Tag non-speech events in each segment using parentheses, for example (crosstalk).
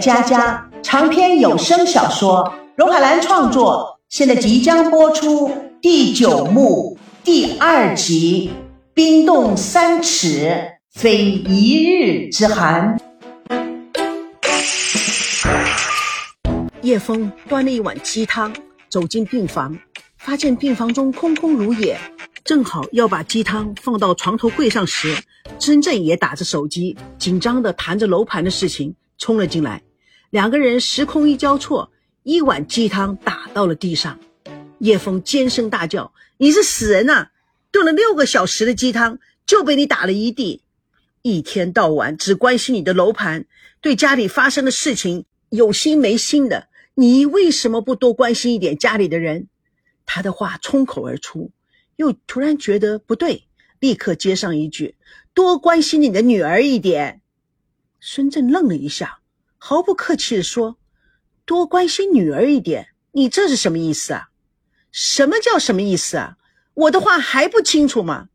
佳佳长篇有声小说，荣海兰创作，现在即将播出第九幕第二集《冰冻三尺，非一日之寒》。叶枫端了一碗鸡汤，走进病房，发现病房中空空如也。正好要把鸡汤放到床头柜上时，真正也打着手机，紧张地谈着楼盘的事情，冲了进来。两个人时空一交错，一碗鸡汤打到了地上。叶枫尖声大叫：“你是死人呐！炖了六个小时的鸡汤就被你打了一地！一天到晚只关心你的楼盘，对家里发生的事情有心没心的，你为什么不多关心一点家里的人？”他的话冲口而出。又突然觉得不对，立刻接上一句：“多关心你的女儿一点。”孙振愣了一下，毫不客气地说：“多关心女儿一点，你这是什么意思啊？什么叫什么意思啊？我的话还不清楚吗？”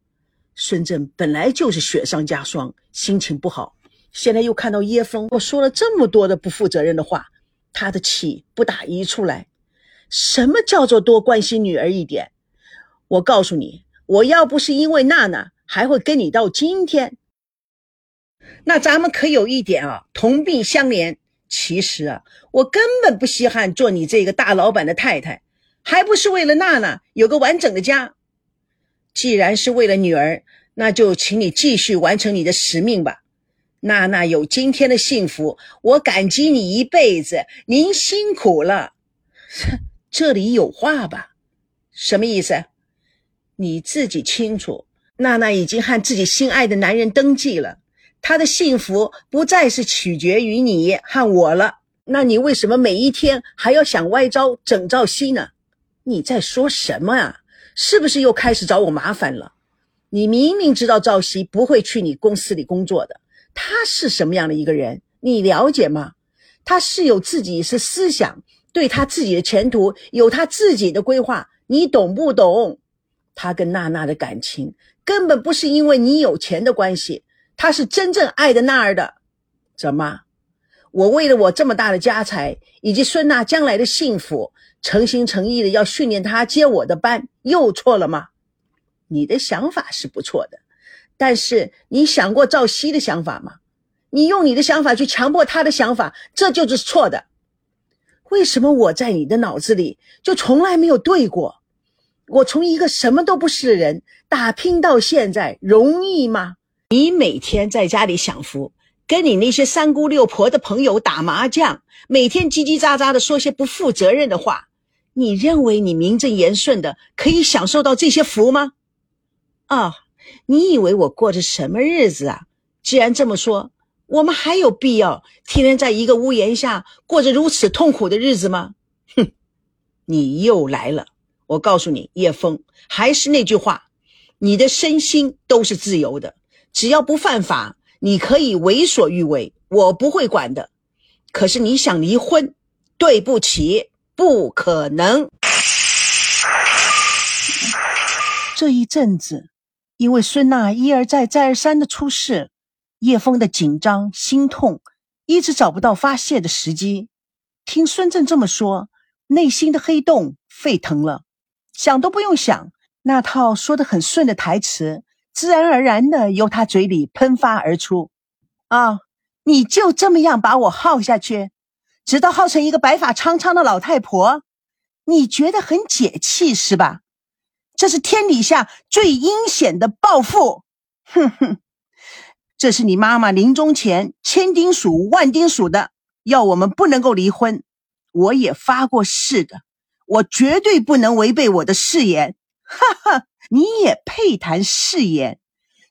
孙振本来就是雪上加霜，心情不好，现在又看到叶枫我说了这么多的不负责任的话，他的气不打一处来。什么叫做多关心女儿一点？我告诉你，我要不是因为娜娜，还会跟你到今天。那咱们可有一点啊，同病相怜。其实啊，我根本不稀罕做你这个大老板的太太，还不是为了娜娜有个完整的家。既然是为了女儿，那就请你继续完成你的使命吧。娜娜有今天的幸福，我感激你一辈子。您辛苦了。(laughs) 这里有话吧？什么意思？你自己清楚，娜娜已经和自己心爱的男人登记了，她的幸福不再是取决于你和我了。那你为什么每一天还要想歪招整赵熙呢？你在说什么啊？是不是又开始找我麻烦了？你明明知道赵熙不会去你公司里工作的，他是什么样的一个人？你了解吗？他是有自己是思想，对他自己的前途有他自己的规划，你懂不懂？他跟娜娜的感情根本不是因为你有钱的关系，他是真正爱的娜儿的。怎么？我为了我这么大的家财以及孙娜将来的幸福，诚心诚意的要训练她接我的班，又错了吗？你的想法是不错的，但是你想过赵熙的想法吗？你用你的想法去强迫他的想法，这就是错的。为什么我在你的脑子里就从来没有对过？我从一个什么都不是的人打拼到现在，容易吗？你每天在家里享福，跟你那些三姑六婆的朋友打麻将，每天叽叽喳喳的说些不负责任的话，你认为你名正言顺的可以享受到这些福吗？啊，你以为我过着什么日子啊？既然这么说，我们还有必要天天在一个屋檐下过着如此痛苦的日子吗？哼，你又来了。我告诉你，叶枫，还是那句话，你的身心都是自由的，只要不犯法，你可以为所欲为，我不会管的。可是你想离婚，对不起，不可能。这一阵子，因为孙娜一而再、再而三的出事，叶枫的紧张、心痛，一直找不到发泄的时机。听孙正这么说，内心的黑洞沸腾了。想都不用想，那套说的很顺的台词，自然而然的由他嘴里喷发而出。啊，你就这么样把我耗下去，直到耗成一个白发苍苍的老太婆，你觉得很解气是吧？这是天底下最阴险的报复。哼哼，这是你妈妈临终前千叮嘱万叮嘱的，要我们不能够离婚。我也发过誓的。我绝对不能违背我的誓言，哈哈！你也配谈誓言？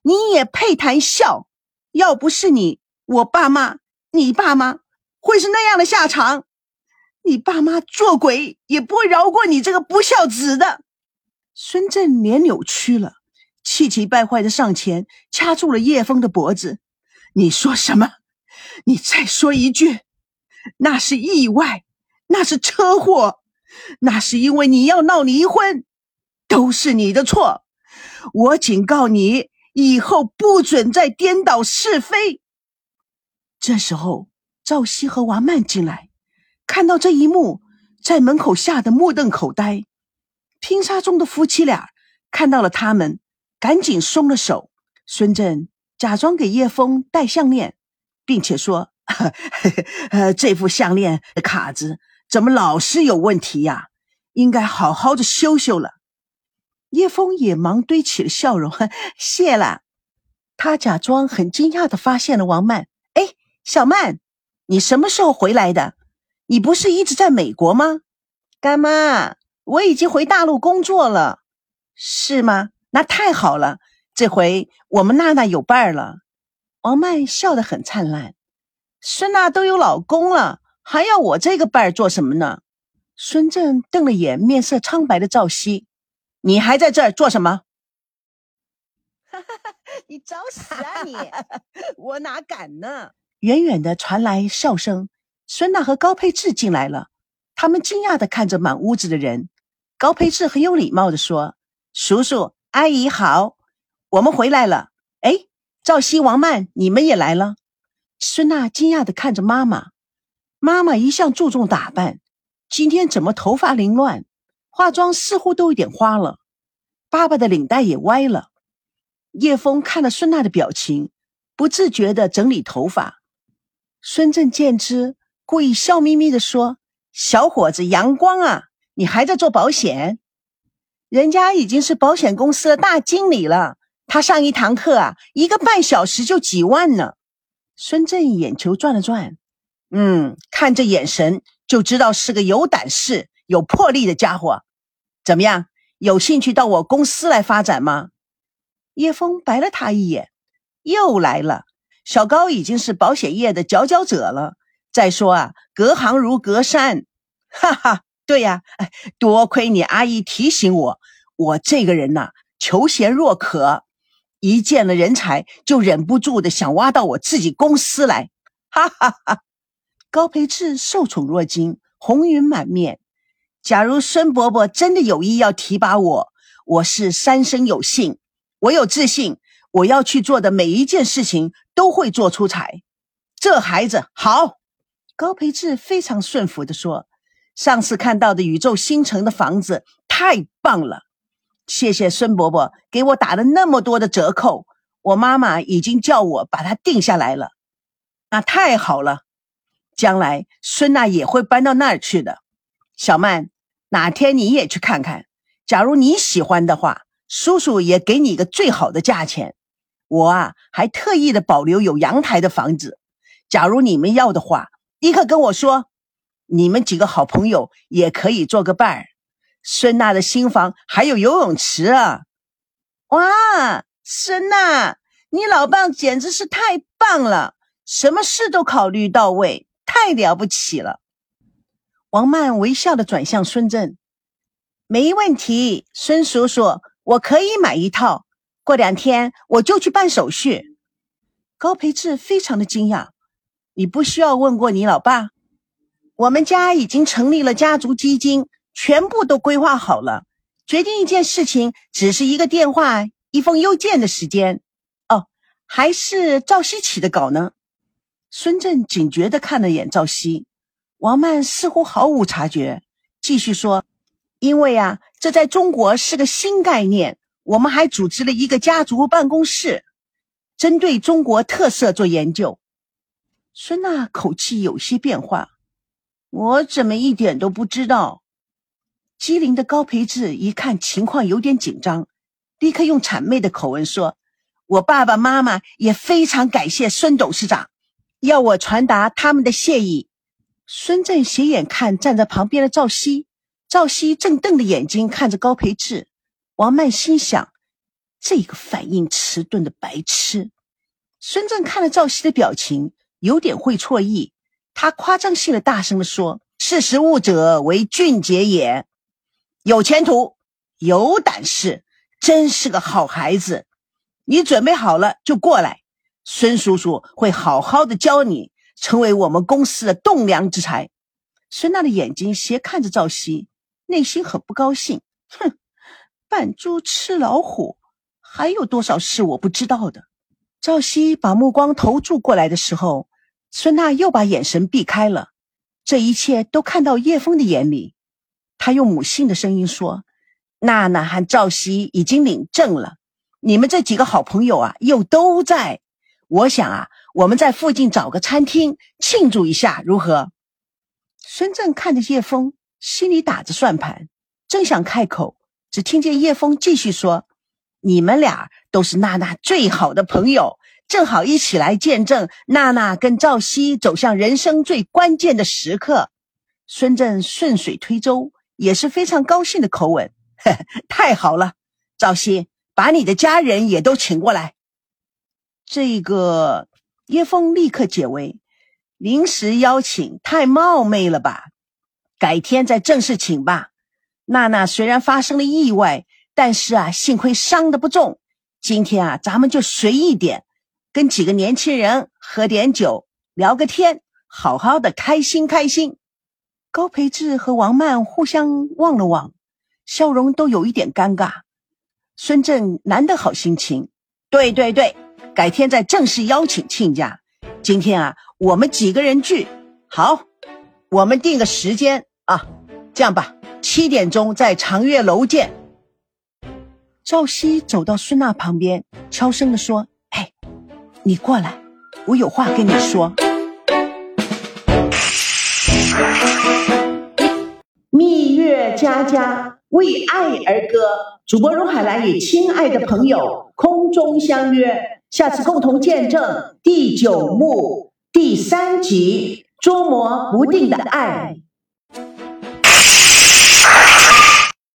你也配谈笑？要不是你，我爸妈，你爸妈会是那样的下场？你爸妈做鬼也不会饶过你这个不孝子的！孙振脸扭曲了，气急败坏的上前掐住了叶枫的脖子：“你说什么？你再说一句！那是意外，那是车祸。”那是因为你要闹离婚，都是你的错。我警告你，以后不准再颠倒是非。这时候，赵熙和王曼进来，看到这一幕，在门口吓得目瞪口呆。拼杀中的夫妻俩看到了他们，赶紧松了手。孙振假装给叶枫戴项链，并且说：“呵呵呃，这副项链卡子怎么老是有问题呀？应该好好的修修了。”叶枫也忙堆起了笑容：“ (laughs) 谢了。”他假装很惊讶的发现了王曼：“哎，小曼，你什么时候回来的？你不是一直在美国吗？”干妈。我已经回大陆工作了，是吗？那太好了，这回我们娜娜有伴儿了。王曼笑得很灿烂。孙娜都有老公了，还要我这个伴儿做什么呢？孙正瞪了眼面色苍白的赵熙，你还在这儿做什么？哈哈哈！你找死啊你！我哪敢呢？远远的传来笑声，孙娜和高佩志进来了，他们惊讶的看着满屋子的人。高佩志很有礼貌的说：“叔叔阿姨好，我们回来了。哎，赵熙、王曼，你们也来了。”孙娜惊讶的看着妈妈。妈妈一向注重打扮，今天怎么头发凌乱，化妆似乎都有点花了。爸爸的领带也歪了。叶枫看了孙娜的表情，不自觉的整理头发。孙正见之，故意笑眯眯的说：“小伙子阳光啊。”你还在做保险？人家已经是保险公司的大经理了。他上一堂课啊，一个半小时就几万呢。孙正眼球转了转，嗯，看这眼神就知道是个有胆识、有魄力的家伙。怎么样，有兴趣到我公司来发展吗？叶枫白了他一眼，又来了。小高已经是保险业的佼佼者了。再说啊，隔行如隔山，哈哈。对呀，哎，多亏你阿姨提醒我，我这个人呐，求贤若渴，一见了人才就忍不住的想挖到我自己公司来，哈哈哈。高培志受宠若惊，红云满面。假如孙伯伯真的有意要提拔我，我是三生有幸，我有自信，我要去做的每一件事情都会做出彩。这孩子好，高培志非常顺服的说。上次看到的宇宙星城的房子太棒了，谢谢孙伯伯给我打了那么多的折扣，我妈妈已经叫我把它定下来了。那太好了，将来孙娜也会搬到那儿去的。小曼，哪天你也去看看，假如你喜欢的话，叔叔也给你一个最好的价钱。我啊，还特意的保留有阳台的房子，假如你们要的话，立刻跟我说。你们几个好朋友也可以做个伴儿。孙娜的新房还有游泳池啊！哇，孙娜，你老伴简直是太棒了，什么事都考虑到位，太了不起了。王曼微笑的转向孙振：“没问题，孙叔叔，我可以买一套，过两天我就去办手续。”高培志非常的惊讶：“你不需要问过你老爸？”我们家已经成立了家族基金，全部都规划好了。决定一件事情，只是一个电话、一封邮件的时间。哦，还是赵熙起的稿呢。孙振警觉地看了眼赵熙，王曼似乎毫无察觉，继续说：“因为啊，这在中国是个新概念，我们还组织了一个家族办公室，针对中国特色做研究。”孙娜口气有些变化。我怎么一点都不知道？机灵的高培志一看情况有点紧张，立刻用谄媚的口吻说：“我爸爸妈妈也非常感谢孙董事长，要我传达他们的谢意。”孙振斜眼看站在旁边的赵熙，赵熙正瞪着眼睛看着高培志。王曼心想：这个反应迟钝的白痴。孙振看了赵熙的表情，有点会错意。他夸张性的大声的说：“识时务者为俊杰也，有前途，有胆识，真是个好孩子。你准备好了就过来，孙叔叔会好好的教你，成为我们公司的栋梁之才。”孙娜的眼睛斜看着赵熙，内心很不高兴。哼，扮猪吃老虎，还有多少是我不知道的？赵熙把目光投注过来的时候。孙娜又把眼神避开了，这一切都看到叶枫的眼里。他用母性的声音说：“娜娜和赵熙已经领证了，你们这几个好朋友啊，又都在。我想啊，我们在附近找个餐厅庆祝一下，如何？”孙正看着叶枫，心里打着算盘，正想开口，只听见叶枫继续说：“你们俩都是娜娜最好的朋友。”正好一起来见证娜娜跟赵熙走向人生最关键的时刻。孙正顺水推舟，也是非常高兴的口吻。太好了，赵熙，把你的家人也都请过来。这个叶枫立刻解围，临时邀请太冒昧了吧？改天再正式请吧。娜娜虽然发生了意外，但是啊，幸亏伤的不重。今天啊，咱们就随意点。跟几个年轻人喝点酒，聊个天，好好的开心开心。高培志和王曼互相望了望，笑容都有一点尴尬。孙正难得好心情，对对对，改天再正式邀请亲家。今天啊，我们几个人聚，好，我们定个时间啊。这样吧，七点钟在长月楼见。赵熙走到孙娜旁边，悄声的说。哎你过来，我有话跟你说。蜜月佳佳为爱而歌，主播荣海兰与亲爱的朋友空中相约，下次共同见证第九幕第三集捉摸不定的爱。